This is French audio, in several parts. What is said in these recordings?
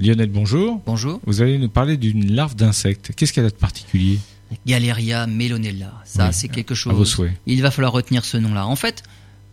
Lionel, bonjour. Bonjour. Vous allez nous parler d'une larve d'insecte. Qu'est-ce qu'elle a de particulier? Galeria melonella. Ça, Oui, c'est quelque À chose. vos souhaits. Il va falloir retenir ce nom-là. En fait,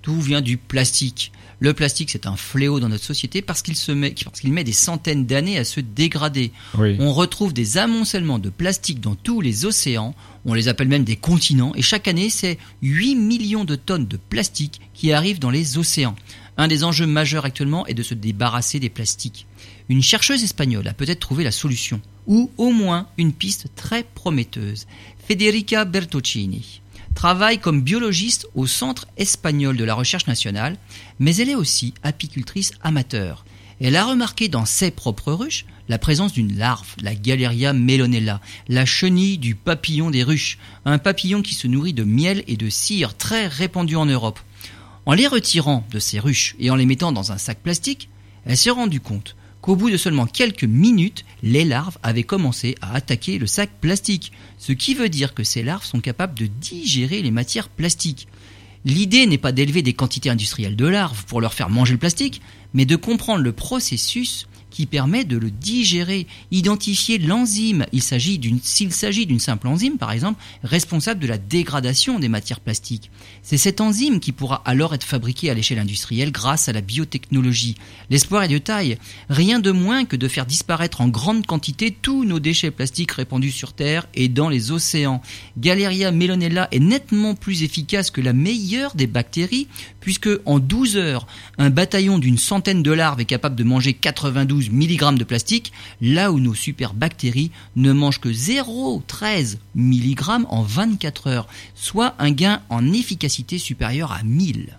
tout vient du plastique. Le plastique, c'est un fléau dans notre société parce qu'il se met, parce qu'il met des centaines d'années à se dégrader. Oui. On retrouve des amoncellements de plastique dans tous les océans. On les appelle même des continents. Et chaque année, c'est 8 millions de tonnes de plastique qui arrivent dans les océans. Un des enjeux majeurs actuellement est de se débarrasser des plastiques. Une chercheuse espagnole a peut-être trouvé la solution, ou au moins une piste très prometteuse. Federica Bertocchini travaille comme biologiste au Centre espagnol de la recherche nationale, mais elle est aussi apicultrice amateur. Elle a remarqué dans ses propres ruches la présence d'une larve, la Galeria melonella, la chenille du papillon des ruches, un papillon qui se nourrit de miel et de cire très répandu en Europe. En les retirant de ces ruches et en les mettant dans un sac plastique, elle s'est rendue compte qu'au bout de seulement quelques minutes, les larves avaient commencé à attaquer le sac plastique, ce qui veut dire que ces larves sont capables de digérer les matières plastiques. L'idée n'est pas d'élever des quantités industrielles de larves pour leur faire manger le plastique, mais de comprendre le processus qui permet de le digérer, identifier l'enzyme. Il s'agit d'une, s'il s'agit d'une simple enzyme, par exemple, responsable de la dégradation des matières plastiques. C'est cette enzyme qui pourra alors être fabriquée à l'échelle industrielle grâce à la biotechnologie. L'espoir est de taille. Rien de moins que de faire disparaître en grande quantité tous nos déchets plastiques répandus sur Terre et dans les océans. Galeria melonella est nettement plus efficace que la meilleure des bactéries, puisque en 12 heures, un bataillon d'une centaine de larves est capable de manger 92 mg de plastique, là où nos super bactéries ne mangent que 0,13 mg en 24 heures, soit un gain en efficacité supérieur à 1000.